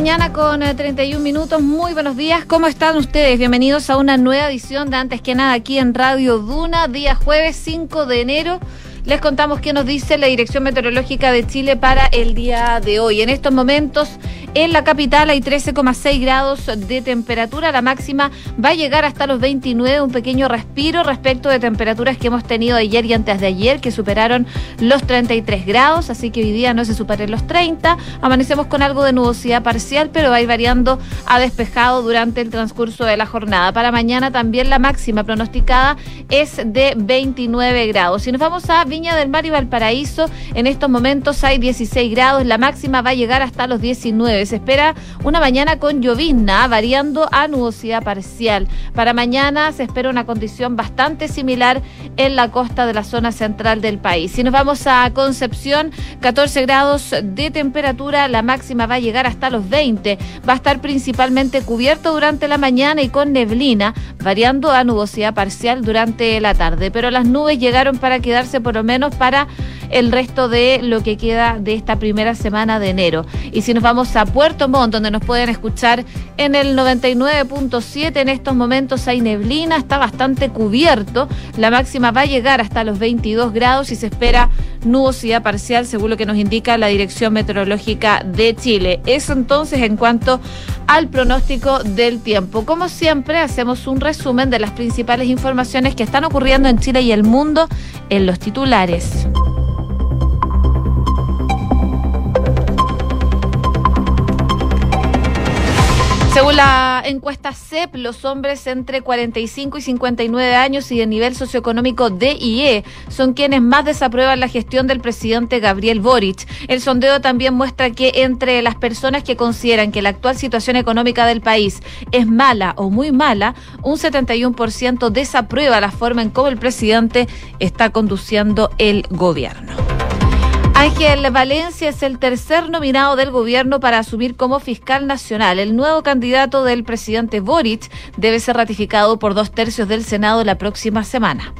mañana con 31 eh, minutos. Muy buenos días. ¿Cómo están ustedes? Bienvenidos a una nueva edición de Antes que nada aquí en Radio Duna, día jueves 5 de enero. Les contamos qué nos dice la Dirección Meteorológica de Chile para el día de hoy. En estos momentos en la capital hay 13,6 grados de temperatura. La máxima va a llegar hasta los 29, un pequeño respiro respecto de temperaturas que hemos tenido ayer y antes de ayer, que superaron los 33 grados. Así que hoy día no se superen los 30. Amanecemos con algo de nubosidad parcial, pero va a ir variando a despejado durante el transcurso de la jornada. Para mañana también la máxima pronosticada es de 29 grados. Si nos vamos a Viña del Mar y Valparaíso, en estos momentos hay 16 grados. La máxima va a llegar hasta los 19. Se espera una mañana con llovizna, variando a nubosidad parcial. Para mañana se espera una condición bastante similar en la costa de la zona central del país. Si nos vamos a Concepción, 14 grados de temperatura, la máxima va a llegar hasta los 20. Va a estar principalmente cubierto durante la mañana y con neblina, variando a nubosidad parcial durante la tarde. Pero las nubes llegaron para quedarse por lo menos para el resto de lo que queda de esta primera semana de enero. Y si nos vamos a Puerto Montt, donde nos pueden escuchar en el 99.7, en estos momentos hay neblina, está bastante cubierto. La máxima va a llegar hasta los 22 grados y se espera nubosidad parcial, según lo que nos indica la Dirección Meteorológica de Chile. Eso entonces en cuanto al pronóstico del tiempo. Como siempre, hacemos un resumen de las principales informaciones que están ocurriendo en Chile y el mundo en los titulares. Según la encuesta CEP, los hombres entre 45 y 59 años y de nivel socioeconómico D y E son quienes más desaprueban la gestión del presidente Gabriel Boric. El sondeo también muestra que entre las personas que consideran que la actual situación económica del país es mala o muy mala, un 71% desaprueba la forma en cómo el presidente está conduciendo el gobierno. Ángel Valencia es el tercer nominado del gobierno para asumir como fiscal nacional. El nuevo candidato del presidente Boric debe ser ratificado por dos tercios del Senado la próxima semana.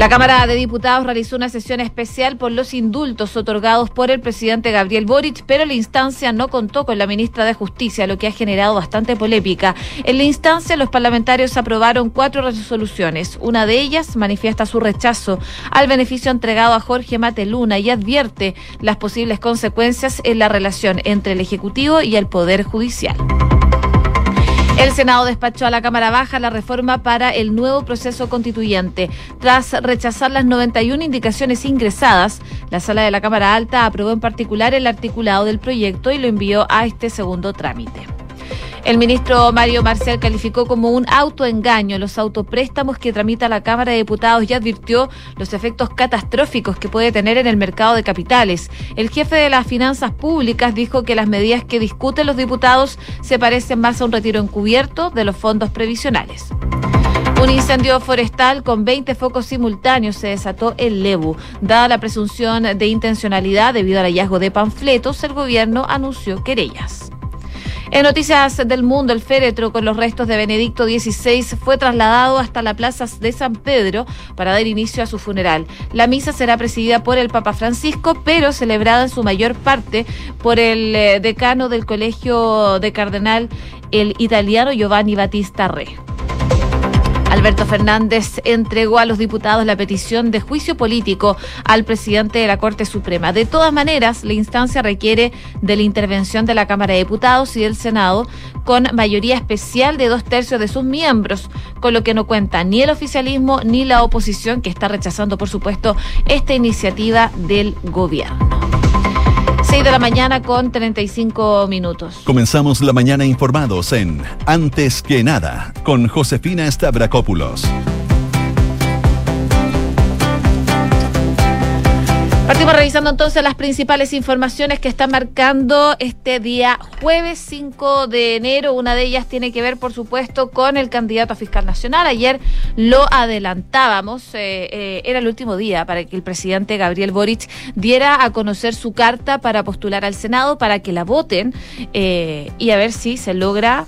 La Cámara de Diputados realizó una sesión especial por los indultos otorgados por el presidente Gabriel Boric, pero la instancia no contó con la ministra de Justicia, lo que ha generado bastante polémica. En la instancia, los parlamentarios aprobaron cuatro resoluciones. Una de ellas manifiesta su rechazo al beneficio entregado a Jorge Mateluna y advierte las posibles consecuencias en la relación entre el Ejecutivo y el Poder Judicial. El Senado despachó a la Cámara Baja la reforma para el nuevo proceso constituyente. Tras rechazar las 91 indicaciones ingresadas, la Sala de la Cámara Alta aprobó en particular el articulado del proyecto y lo envió a este segundo trámite. El ministro Mario Marcel calificó como un autoengaño los autopréstamos que tramita la Cámara de Diputados y advirtió los efectos catastróficos que puede tener en el mercado de capitales. El jefe de las finanzas públicas dijo que las medidas que discuten los diputados se parecen más a un retiro encubierto de los fondos previsionales. Un incendio forestal con 20 focos simultáneos se desató en Lebu. Dada la presunción de intencionalidad debido al hallazgo de panfletos, el gobierno anunció querellas. En noticias del mundo, el féretro con los restos de Benedicto XVI fue trasladado hasta la plaza de San Pedro para dar inicio a su funeral. La misa será presidida por el Papa Francisco, pero celebrada en su mayor parte por el eh, decano del Colegio de Cardenal, el italiano Giovanni Battista Re. Alberto Fernández entregó a los diputados la petición de juicio político al presidente de la Corte Suprema. De todas maneras, la instancia requiere de la intervención de la Cámara de Diputados y del Senado con mayoría especial de dos tercios de sus miembros, con lo que no cuenta ni el oficialismo ni la oposición, que está rechazando, por supuesto, esta iniciativa del gobierno. 6 de la mañana con 35 minutos. Comenzamos la mañana informados en Antes que nada con Josefina Stavrakopoulos. Partimos revisando entonces las principales informaciones que están marcando este día jueves 5 de enero. Una de ellas tiene que ver, por supuesto, con el candidato a fiscal nacional. Ayer lo adelantábamos, eh, eh, era el último día para que el presidente Gabriel Boric diera a conocer su carta para postular al Senado para que la voten eh, y a ver si se logra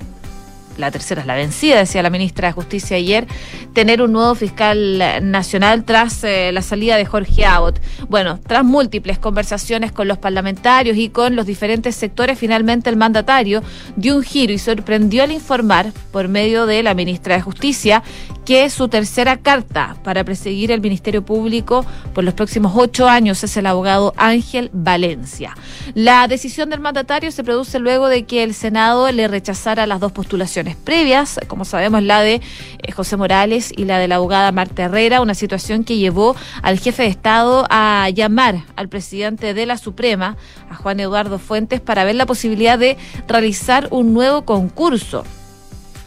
la tercera es la vencida, decía la ministra de Justicia ayer, tener un nuevo fiscal nacional tras eh, la salida de Jorge Abbott. Bueno, tras múltiples conversaciones con los parlamentarios y con los diferentes sectores, finalmente el mandatario dio un giro y sorprendió al informar, por medio de la ministra de Justicia, que su tercera carta para perseguir el Ministerio Público por los próximos ocho años es el abogado Ángel Valencia. La decisión del mandatario se produce luego de que el Senado le rechazara las dos postulaciones previas, como sabemos la de eh, José Morales y la de la abogada Marta Herrera, una situación que llevó al jefe de Estado a llamar al presidente de la Suprema, a Juan Eduardo Fuentes, para ver la posibilidad de realizar un nuevo concurso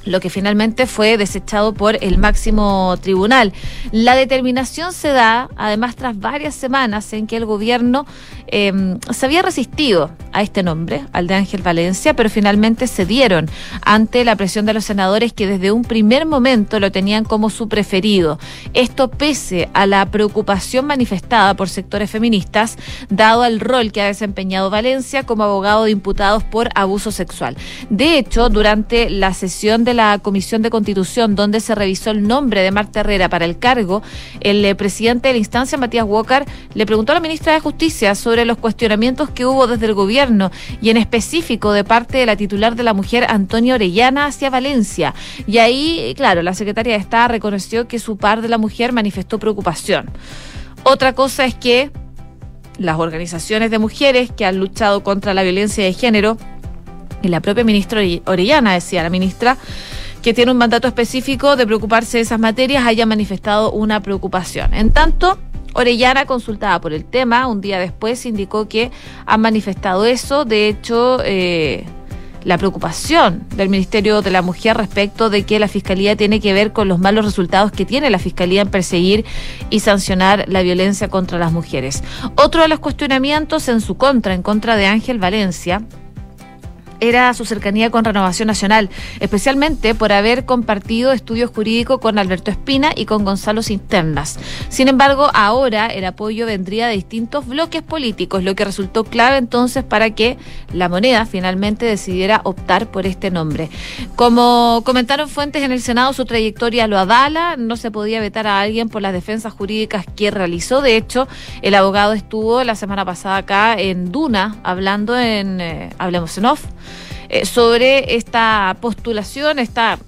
lo que finalmente fue desechado por el máximo tribunal. La determinación se da, además, tras varias semanas en que el gobierno em, se había resistido a este nombre, al de Ángel Valencia, pero finalmente cedieron ante la presión de los senadores que desde un primer momento lo tenían como su preferido. Esto pese a la preocupación manifestada por sectores feministas, dado el rol que ha desempeñado Valencia como abogado de imputados por abuso sexual. De hecho, durante la sesión de la Comisión de Constitución, donde se revisó el nombre de Marta Herrera para el cargo, el eh, presidente de la instancia, Matías Walker, le preguntó a la ministra de Justicia sobre los cuestionamientos que hubo desde el gobierno y en específico de parte de la titular de la mujer, Antonia Orellana, hacia Valencia. Y ahí, claro, la secretaria de Estado reconoció que su par de la mujer manifestó preocupación. Otra cosa es que las organizaciones de mujeres que han luchado contra la violencia de género y la propia ministra Orellana, decía la ministra, que tiene un mandato específico de preocuparse de esas materias, haya manifestado una preocupación. En tanto, Orellana, consultada por el tema, un día después indicó que han manifestado eso. De hecho, eh, la preocupación del Ministerio de la Mujer respecto de que la Fiscalía tiene que ver con los malos resultados que tiene la Fiscalía en perseguir y sancionar la violencia contra las mujeres. Otro de los cuestionamientos en su contra, en contra de Ángel Valencia, era su cercanía con Renovación Nacional, especialmente por haber compartido estudios jurídicos con Alberto Espina y con Gonzalo Cinternas. Sin embargo, ahora el apoyo vendría de distintos bloques políticos, lo que resultó clave entonces para que la moneda finalmente decidiera optar por este nombre. Como comentaron fuentes en el Senado, su trayectoria lo avala, no se podía vetar a alguien por las defensas jurídicas que realizó. De hecho, el abogado estuvo la semana pasada acá en Duna hablando en eh, Hablemos en Off sobre esta postulación, esta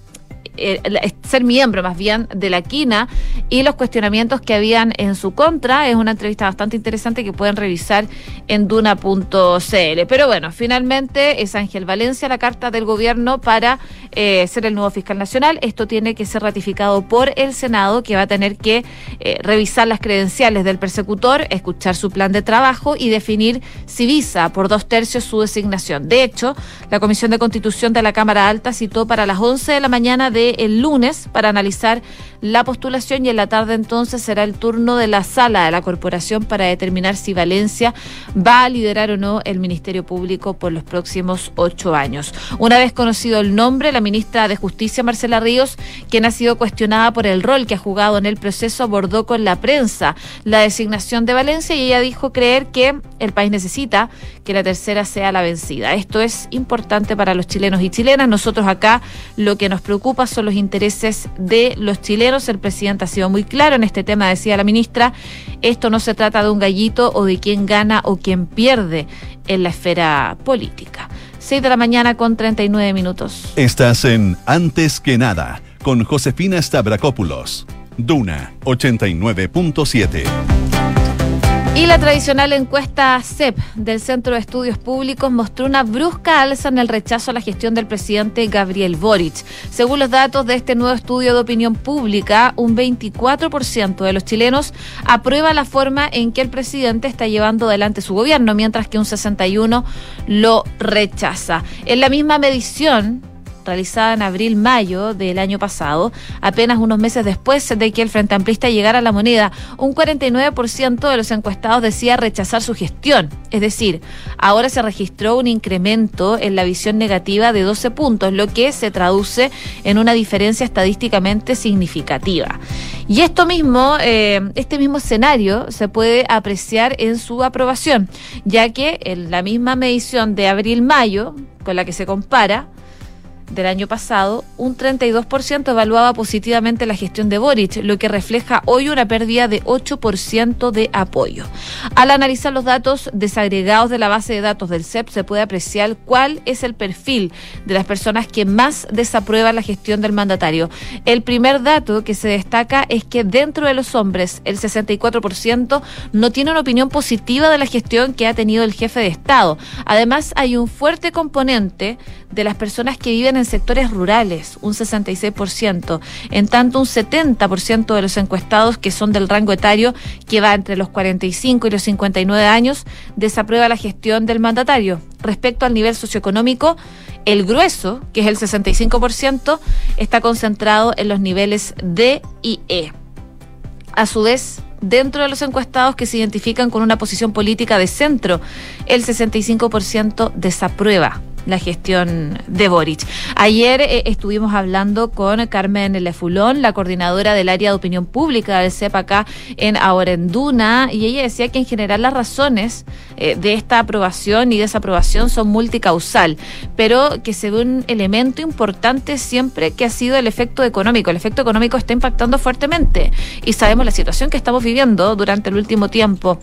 eh, ser miembro más bien de la quina y los cuestionamientos que habían en su contra. Es una entrevista bastante interesante que pueden revisar en duna.cl. Pero bueno, finalmente es Ángel Valencia la carta del gobierno para eh, ser el nuevo fiscal nacional. Esto tiene que ser ratificado por el Senado, que va a tener que eh, revisar las credenciales del persecutor, escuchar su plan de trabajo y definir si visa por dos tercios su designación. De hecho, la Comisión de Constitución de la Cámara Alta citó para las 11 de la mañana de el lunes para analizar la postulación y en la tarde entonces será el turno de la sala de la corporación para determinar si Valencia va a liderar o no el Ministerio Público por los próximos ocho años. Una vez conocido el nombre, la ministra de Justicia, Marcela Ríos, quien ha sido cuestionada por el rol que ha jugado en el proceso, abordó con la prensa la designación de Valencia y ella dijo creer que el país necesita que la tercera sea la vencida. Esto es importante para los chilenos y chilenas. Nosotros acá lo que nos preocupa son los intereses de los chilenos. El presidente ha sido muy claro en este tema, decía la ministra. Esto no se trata de un gallito o de quién gana o quién pierde en la esfera política. 6 de la mañana con 39 minutos. Estás en Antes que nada con Josefina Stavrakopoulos. Duna 89.7. Y la tradicional encuesta CEP del Centro de Estudios Públicos mostró una brusca alza en el rechazo a la gestión del presidente Gabriel Boric. Según los datos de este nuevo estudio de opinión pública, un 24% de los chilenos aprueba la forma en que el presidente está llevando adelante su gobierno, mientras que un 61% lo rechaza. En la misma medición, realizada en abril-mayo del año pasado, apenas unos meses después de que el Frente Amplista llegara a la moneda, un 49% de los encuestados decía rechazar su gestión. Es decir, ahora se registró un incremento en la visión negativa de 12 puntos, lo que se traduce en una diferencia estadísticamente significativa. Y esto mismo, eh, este mismo escenario se puede apreciar en su aprobación, ya que en la misma medición de abril-mayo, con la que se compara, del año pasado, un 32% evaluaba positivamente la gestión de Boric, lo que refleja hoy una pérdida de 8% de apoyo. Al analizar los datos desagregados de la base de datos del CEP, se puede apreciar cuál es el perfil de las personas que más desaprueban la gestión del mandatario. El primer dato que se destaca es que dentro de los hombres, el 64% no tiene una opinión positiva de la gestión que ha tenido el jefe de Estado. Además, hay un fuerte componente de las personas que viven en sectores rurales, un 66%, en tanto un 70% de los encuestados que son del rango etario que va entre los 45 y los 59 años desaprueba la gestión del mandatario. Respecto al nivel socioeconómico, el grueso, que es el 65%, está concentrado en los niveles D y E. A su vez, dentro de los encuestados que se identifican con una posición política de centro, el 65% desaprueba la gestión de Boric. Ayer eh, estuvimos hablando con Carmen Lefulón, la coordinadora del área de opinión pública del CEP acá en Aurenduna, y ella decía que en general las razones eh, de esta aprobación y desaprobación son multicausal, pero que se ve un elemento importante siempre que ha sido el efecto económico. El efecto económico está impactando fuertemente y sabemos la situación que estamos viviendo durante el último tiempo.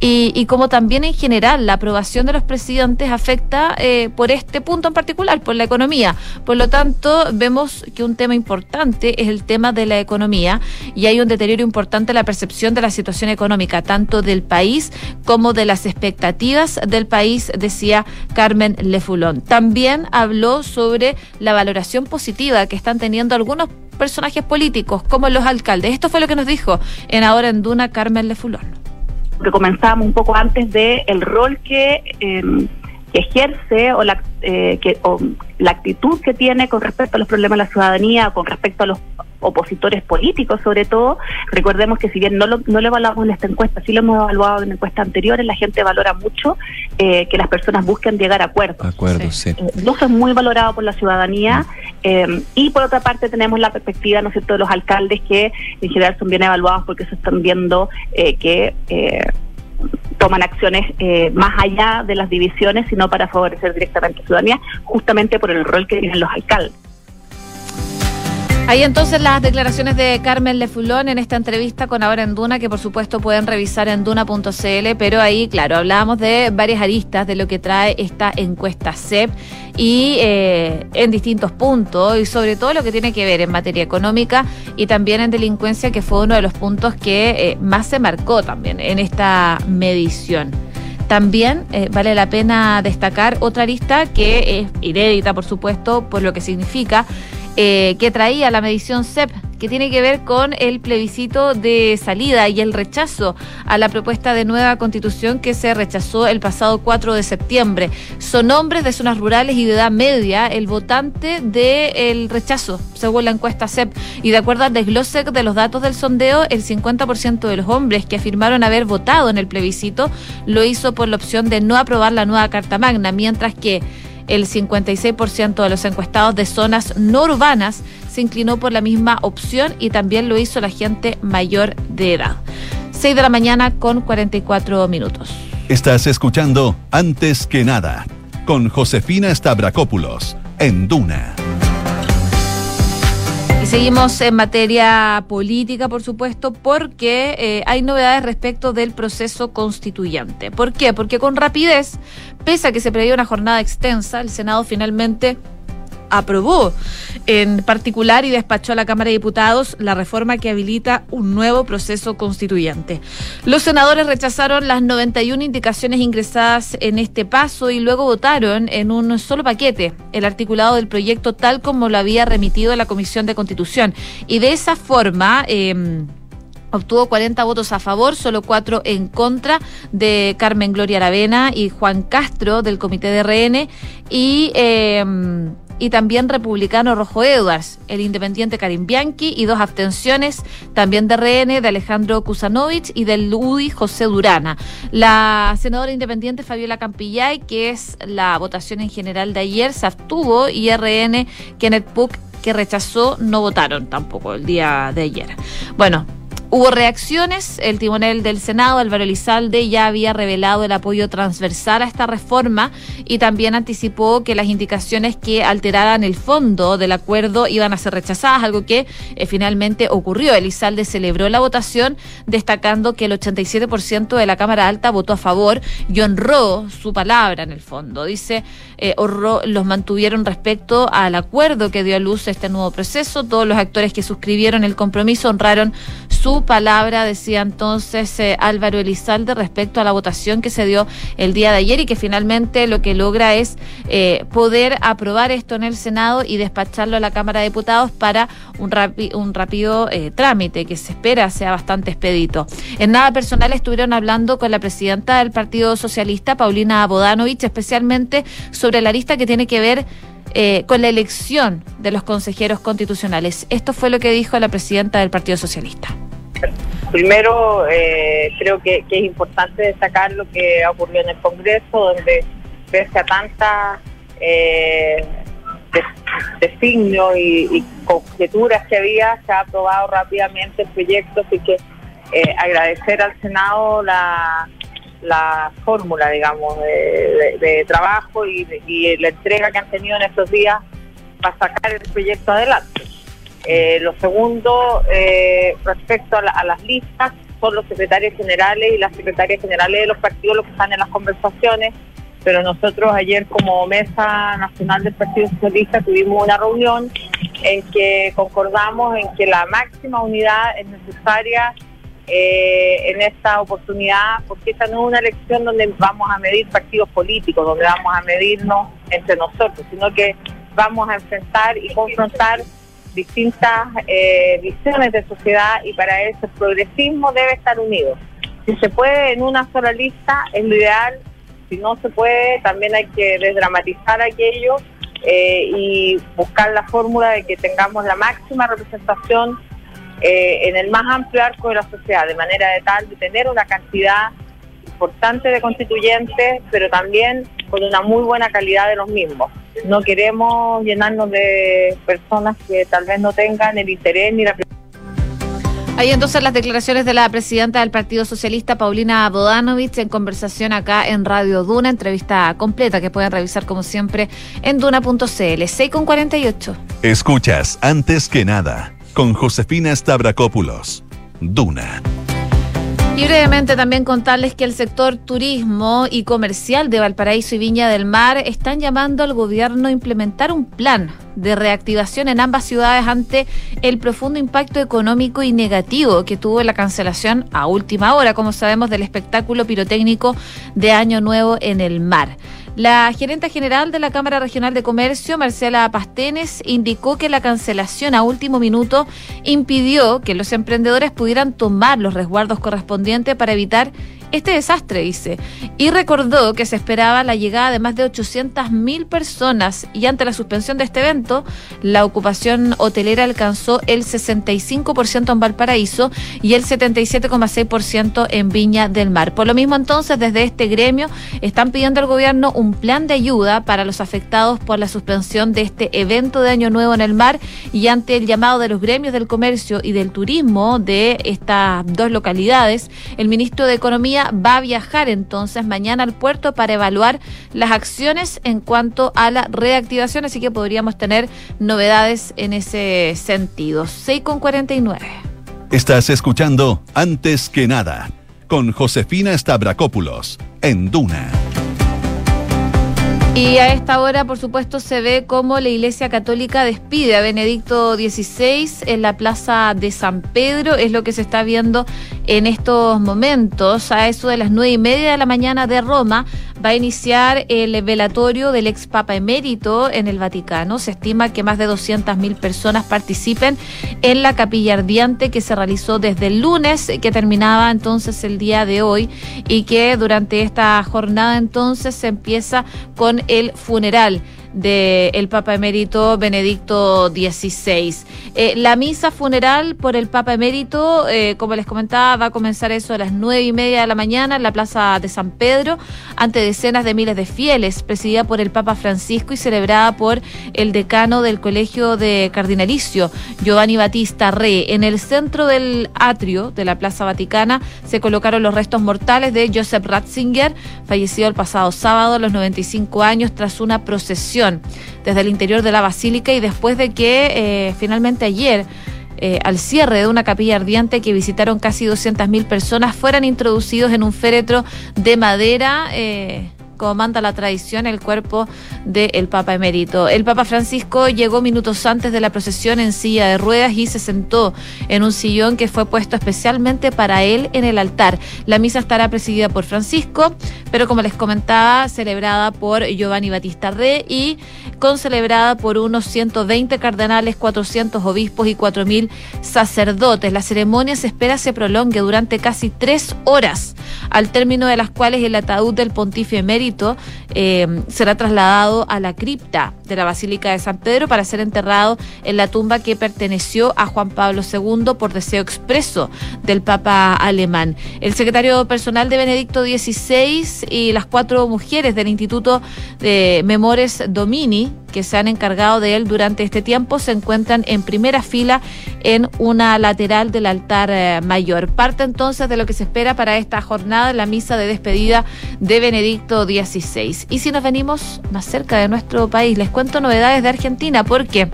Y, como también en general la aprobación de los presidentes afecta eh, por esto este punto en particular, por la economía. Por lo tanto, vemos que un tema importante es el tema de la economía y hay un deterioro importante en la percepción de la situación económica, tanto del país como de las expectativas del país, decía Carmen Lefulón. También habló sobre la valoración positiva que están teniendo algunos personajes políticos, como los alcaldes. Esto fue lo que nos dijo en Ahora en Duna Carmen Lefulón. Que comenzábamos un poco antes de el rol que eh, ejerce o la, eh, que, o la actitud que tiene con respecto a los problemas de la ciudadanía, con respecto a los opositores políticos sobre todo. Recordemos que si bien no lo, no lo evaluamos en esta encuesta, sí lo hemos evaluado en encuestas anteriores, la gente valora mucho eh, que las personas busquen llegar a acuerdos. Acuerdos, sí. Eh, eso es muy valorado por la ciudadanía. Mm. y por otra parte tenemos la perspectiva, ¿no es cierto?, de los alcaldes que en general son bien evaluados porque se están viendo que toman acciones eh, más allá de las divisiones, sino para favorecer directamente a la ciudadanía, justamente por el rol que tienen los alcaldes. Ahí entonces las declaraciones de Carmen Lefulón en esta entrevista con Ahora en Duna, que por supuesto pueden revisar en duna.cl, pero ahí, claro, hablábamos de varias aristas de lo que trae esta encuesta CEP y eh, en distintos puntos, y sobre todo lo que tiene que ver en materia económica y también en delincuencia, que fue uno de los puntos que eh, más se marcó también en esta medición. También eh, vale la pena destacar otra arista que es inédita, por supuesto, por lo que significa eh, que traía la medición CEP, que tiene que ver con el plebiscito de salida y el rechazo a la propuesta de nueva constitución que se rechazó el pasado 4 de septiembre. Son hombres de zonas rurales y de edad media el votante del rechazo, según la encuesta CEP. Y de acuerdo al desglose de los datos del sondeo, el 50% de los hombres que afirmaron haber votado en el plebiscito lo hizo por la opción de no aprobar la nueva Carta Magna, mientras que el 56% de los encuestados de zonas no urbanas se inclinó por la misma opción y también lo hizo la gente mayor de edad. 6 de la mañana con 44 minutos. Estás escuchando Antes que nada con Josefina Stavrakopoulos en Duna. Seguimos en materia política, por supuesto, porque eh, hay novedades respecto del proceso constituyente. ¿Por qué? Porque con rapidez, pese a que se previó una jornada extensa, el Senado finalmente aprobó en particular y despachó a la Cámara de Diputados la reforma que habilita un nuevo proceso constituyente. Los senadores rechazaron las 91 indicaciones ingresadas en este paso y luego votaron en un solo paquete el articulado del proyecto tal como lo había remitido la Comisión de Constitución. Y de esa forma... Eh, obtuvo 40 votos a favor, solo 4 en contra de Carmen Gloria Aravena y Juan Castro del Comité de RN y eh, y también republicano Rojo Edwards, el independiente Karim Bianchi y dos abstenciones también de RN de Alejandro Kusanovich y del UDI José Durana. La senadora independiente Fabiola Campillay, que es la votación en general de ayer, se abstuvo y RN Kenneth Puck que rechazó no votaron tampoco el día de ayer. Bueno, Hubo reacciones, el timonel del Senado, Álvaro Elizalde, ya había revelado el apoyo transversal a esta reforma y también anticipó que las indicaciones que alteraran el fondo del acuerdo iban a ser rechazadas, algo que eh, finalmente ocurrió. Elizalde celebró la votación, destacando que el 87% de la Cámara Alta votó a favor y honró su palabra en el fondo. Dice, eh, los mantuvieron respecto al acuerdo que dio a luz este nuevo proceso. Todos los actores que suscribieron el compromiso honraron su palabra, decía entonces eh, Álvaro Elizalde, respecto a la votación que se dio el día de ayer y que finalmente lo que logra es eh, poder aprobar esto en el Senado y despacharlo a la Cámara de Diputados para un, un rápido eh, trámite que se espera sea bastante expedito. En nada personal estuvieron hablando con la presidenta del Partido Socialista, Paulina Bodanovich, especialmente sobre la lista que tiene que ver con la elección de los consejeros constitucionales. Esto fue lo que dijo la presidenta del Partido Socialista. Primero, eh, creo que, es importante destacar lo que ha ocurrido en el Congreso, donde pese a tantas eh, designios y, conjeturas que había, se ha aprobado rápidamente el proyecto, así que eh, agradecer al Senado la, fórmula, digamos, de, trabajo y la entrega que han tenido en estos días para sacar el proyecto adelante. Eh, lo segundo, eh, respecto a, las listas, son los secretarios generales y las secretarias generales de los partidos los que están en las conversaciones, pero nosotros ayer como Mesa Nacional del Partido Socialista tuvimos una reunión en que concordamos en que la máxima unidad es necesaria eh, en esta oportunidad, porque esta no es una elección donde vamos a medir partidos políticos, donde vamos a medirnos entre nosotros, sino que vamos a enfrentar y confrontar distintas eh, visiones de sociedad y para eso el progresismo debe estar unido. Si se puede en una sola lista es lo ideal, si no se puede también hay que desdramatizar aquello eh, y buscar la fórmula de que tengamos la máxima representación eh, en el más amplio arco de la sociedad, de manera de tal de tener una cantidad importante de constituyentes, pero también con una muy buena calidad de los mismos. No queremos llenarnos de personas que tal vez no tengan el interés ni la Ahí entonces las declaraciones de la presidenta del Partido Socialista, Paulina Bodanovich, en conversación acá en Radio Duna, entrevista completa que pueden revisar como siempre en duna.cl. 6 con 48. Escuchas antes que nada con Josefina Stavrakopoulos. Duna. Y brevemente también contarles que el sector turismo y comercial de Valparaíso y Viña del Mar están llamando al gobierno a implementar un plan de reactivación en ambas ciudades ante el profundo impacto económico y negativo que tuvo la cancelación a última hora, como sabemos, del espectáculo pirotécnico de Año Nuevo en el mar. La gerente general de la Cámara Regional de Comercio, Marcela Pastenes, indicó que la cancelación a último minuto impidió que los emprendedores pudieran tomar los resguardos correspondientes para evitar este desastre, dice, y recordó que se esperaba la llegada de más de 800.000 personas y ante la suspensión de este evento, la ocupación hotelera alcanzó el 65% en Valparaíso y el 77,6% en Viña del Mar. Por lo mismo, entonces, desde este gremio están pidiendo al gobierno un plan de ayuda para los afectados por la suspensión de este evento de Año Nuevo en el mar y ante el llamado de los gremios del comercio y del turismo de estas dos localidades, el ministro de Economía va a viajar entonces mañana al puerto para evaluar las acciones en cuanto a la reactivación, así que podríamos tener novedades en ese sentido. 6 con 49. Estás escuchando Antes que nada con Josefina Stavrakopoulos en Duna. Y a esta hora, por supuesto, se ve cómo la Iglesia Católica despide a Benedicto XVI en la Plaza de San Pedro. Es lo que se está viendo en estos momentos. A eso de las nueve y media de la mañana de Roma va a iniciar el velatorio del ex Papa emérito en el Vaticano. Se estima que más de 200.000 personas participen en la capilla ardiente que se realizó desde el lunes, que terminaba entonces el día de hoy y que durante esta jornada entonces se empieza con el funeral del Papa Emérito Benedicto XVI. Eh, la misa funeral por el Papa Emérito, eh, como les comentaba, va a comenzar eso a las nueve y media de la mañana en la Plaza de San Pedro, ante decenas de miles de fieles, presidida por el Papa Francisco y celebrada por el decano del Colegio de Cardinalicio, Giovanni Battista Re. En el centro del atrio de la Plaza Vaticana se colocaron los restos mortales de Joseph Ratzinger, fallecido el pasado sábado a los 95 años tras una procesión desde el interior de la basílica y después de que eh, finalmente ayer eh, al cierre de una capilla ardiente que visitaron casi 200.000 personas, fueran introducidos en un féretro de madera. Eh, como manda la tradición, el cuerpo del Papa emérito. El Papa Francisco llegó minutos antes de la procesión en silla de ruedas y se sentó en un sillón que fue puesto especialmente para él en el altar. La misa estará presidida por Francisco, pero como les comentaba, celebrada por Giovanni Battista Re y concelebrada por unos 120 cardenales, 400 obispos y 4.000 sacerdotes. La ceremonia se espera se prolongue durante casi tres horas, al término de las cuales el ataúd del pontífice emérito eh, será trasladado a la cripta de la Basílica de San Pedro para ser enterrado en la tumba que perteneció a Juan Pablo II por deseo expreso del Papa alemán. El secretario personal de Benedicto XVI y las cuatro mujeres del Instituto de Memores Domini que se han encargado de él durante este tiempo se encuentran en primera fila en una lateral del altar eh, mayor. Parte entonces de lo que se espera para esta jornada, la misa de despedida de Benedicto XVI. Y si nos venimos más cerca de nuestro país, les cuento novedades de Argentina, porque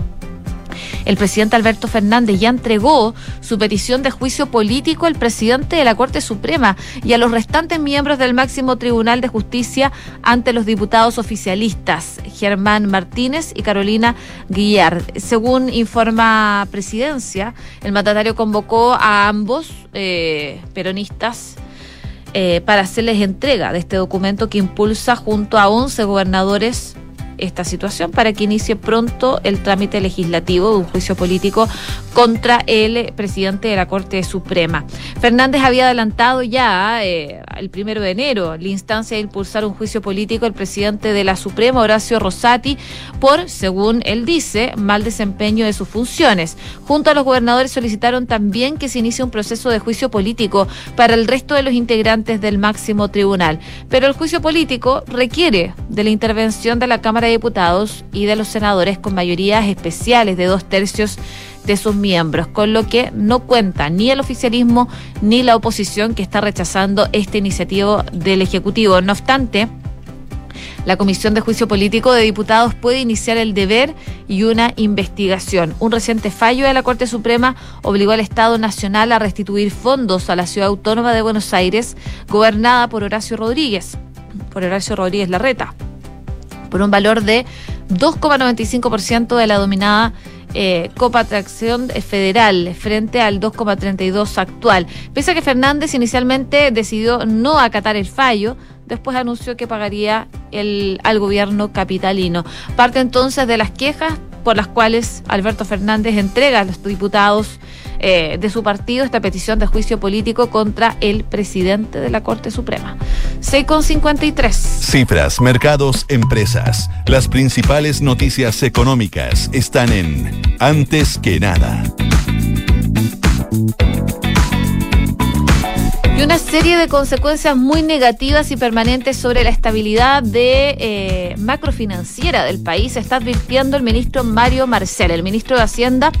el presidente Alberto Fernández ya entregó su petición de juicio político al presidente de la Corte Suprema y a los restantes miembros del máximo Tribunal de Justicia ante los diputados oficialistas, Germán Martínez y Carolina Guillard. Según informa Presidencia, el mandatario convocó a ambos eh, peronistas eh, para hacerles entrega de este documento que impulsa junto a 11 gobernadores esta situación para que inicie pronto el trámite legislativo de un juicio político contra el presidente de la Corte Suprema. Fernández había adelantado ya eh, el primero de enero la instancia de impulsar un juicio político al presidente de la Suprema, Horacio Rosati, por, según él dice, mal desempeño de sus funciones. Junto a los gobernadores solicitaron también que se inicie un proceso de juicio político para el resto de los integrantes del máximo tribunal. Pero el juicio político requiere de la intervención de la Cámara de Diputados y de los senadores con mayorías especiales de dos tercios de sus miembros, con lo que no cuenta ni el oficialismo ni la oposición que está rechazando esta iniciativa del Ejecutivo. No obstante, la Comisión de Juicio Político de Diputados puede iniciar el deber y una investigación. Un reciente fallo de la Corte Suprema obligó al Estado Nacional a restituir fondos a la ciudad autónoma de Buenos Aires, gobernada por Horacio Rodríguez, por Horacio Rodríguez Larreta por un valor de 2,95% de la dominada eh, Copa Tracción Federal frente al 2,32 actual. Pese a que Fernández inicialmente decidió no acatar el fallo, después anunció que pagaría el, al gobierno capitalino. Parte entonces de las quejas por las cuales Alberto Fernández entrega a los diputados eh, de su partido esta petición de juicio político contra el presidente de la Corte Suprema. 6,53. Cifras, mercados, empresas. Las principales noticias económicas están en Antes que nada. y una serie de consecuencias muy negativas y permanentes sobre la estabilidad de eh, macrofinanciera del país, está advirtiendo el ministro Mario Marcel, el ministro de Hacienda,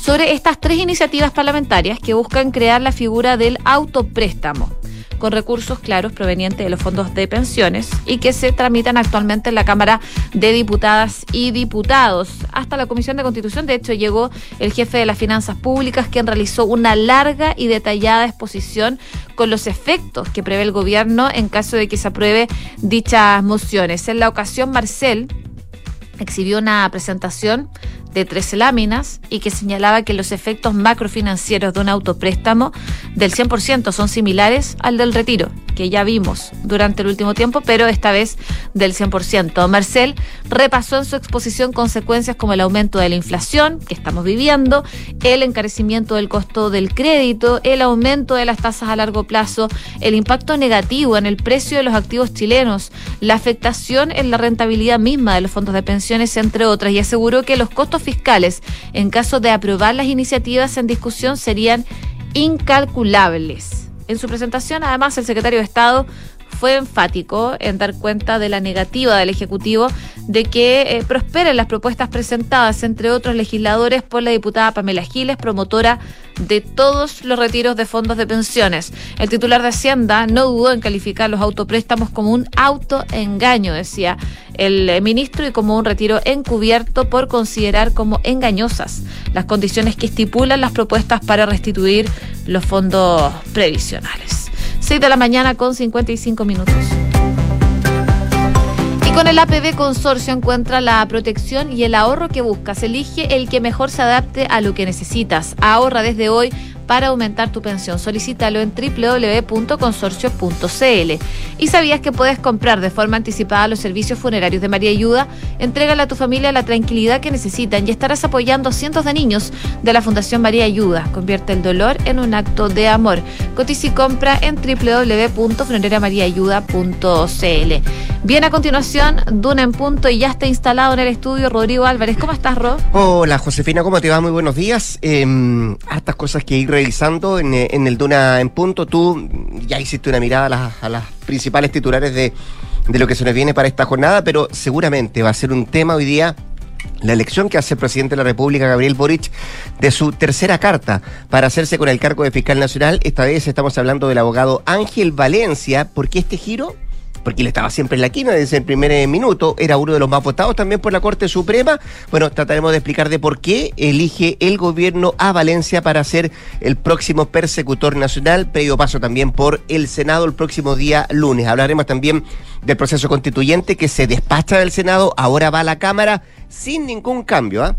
sobre estas tres iniciativas parlamentarias que buscan crear la figura del autopréstamo con recursos claros provenientes de los fondos de pensiones y que se tramitan actualmente en la Cámara de Diputadas y Diputados. Hasta la Comisión de Constitución, de hecho, llegó el jefe de las finanzas públicas, quien realizó una larga y detallada exposición con los efectos que prevé el gobierno en caso de que se apruebe dichas mociones. En la ocasión, Marcel exhibió una presentación de 13 láminas y que señalaba que los efectos macrofinancieros de un autopréstamo del 100% son similares al del retiro, que ya vimos durante el último tiempo, pero esta vez del 100%. Marcel repasó en su exposición consecuencias como el aumento de la inflación que estamos viviendo, el encarecimiento del costo del crédito, el aumento de las tasas a largo plazo, el impacto negativo en el precio de los activos chilenos, la afectación en la rentabilidad misma de los fondos de pensiones, entre otras, y aseguró que los costos fiscales en caso de aprobar las iniciativas en discusión serían incalculables. En su presentación, además, el secretario de Estado fue enfático en dar cuenta de la negativa del Ejecutivo de que eh, prosperen las propuestas presentadas, entre otros legisladores, por la diputada Pamela Giles, promotora de todos los retiros de fondos de pensiones. El titular de Hacienda no dudó en calificar los autopréstamos como un autoengaño, decía el eh, ministro, y como un retiro encubierto por considerar como engañosas las condiciones que estipulan las propuestas para restituir los fondos previsionales. 6 de la mañana con 55 minutos. Y con el APB Consorcio encuentra la protección y el ahorro que buscas. Elige el que mejor se adapte a lo que necesitas. Ahorra desde hoy para aumentar tu pensión. Solicítalo en www.consorcio.cl. ¿Y sabías que puedes comprar de forma anticipada los servicios funerarios de María Ayuda? Entrégale a tu familia la tranquilidad que necesitan y estarás apoyando a cientos de niños de la Fundación María Ayuda. Convierte el dolor en un acto de amor. Cotiza y compra en www.funerariamariaayuda.cl. Bien, a continuación, Duna en punto y ya está instalado en el estudio Rodrigo Álvarez. ¿Cómo estás, Ro? Hola, Josefina, ¿cómo te va? Muy buenos días. Eh, hartas cosas que ir revisando en, eh, en, el Duna en punto. Tú ya hiciste una mirada a las, principales titulares de, de lo que se nos viene para esta jornada, pero seguramente va a ser un tema hoy día la elección que hace el presidente de la República, Gabriel Boric, de su tercera carta para hacerse con el cargo de fiscal nacional. Esta vez estamos hablando del abogado Ángel Valencia. ¿Por qué este giro? Porque él estaba siempre en la quina desde el primer eh, minuto, era uno de los más votados también por la Corte Suprema. Bueno, trataremos de explicar de por qué elige el gobierno a Valencia para ser el próximo persecutor nacional, previo paso también por el Senado el próximo día lunes. Hablaremos también del proceso constituyente que se despacha del Senado, ahora va a la Cámara sin ningún cambio, ¿ah?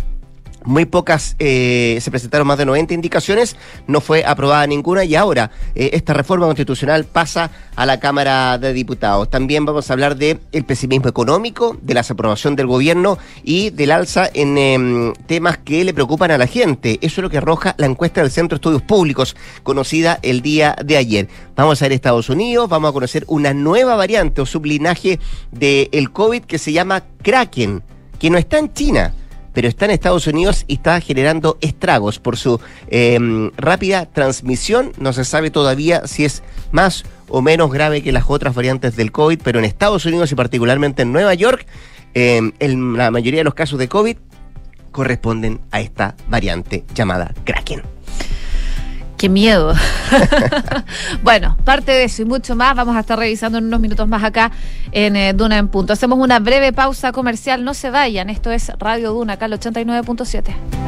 Muy pocas, eh, se presentaron más de 90 indicaciones, no fue aprobada ninguna y ahora eh, esta reforma constitucional pasa a la Cámara de Diputados. También vamos a hablar del el pesimismo económico, de la desaprobación del gobierno y del alza en eh, temas que le preocupan a la gente. Eso es lo que arroja la encuesta del Centro de Estudios Públicos, conocida el día de ayer. Vamos a ir a Estados Unidos, vamos a conocer una nueva variante o sublinaje del COVID que se llama Kraken, que no está en China pero está en Estados Unidos y está generando estragos por su eh, rápida transmisión. No se sabe todavía si es más o menos grave que las otras variantes del COVID, pero en Estados Unidos y particularmente en Nueva York, en la mayoría de los casos de COVID corresponden a esta variante llamada Kraken. Qué miedo. bueno, parte de eso y mucho más vamos a estar revisando en unos minutos más acá en eh, Duna en Punto. Hacemos una breve pausa comercial. No se vayan. Esto es Radio Duna, acá al 89.7.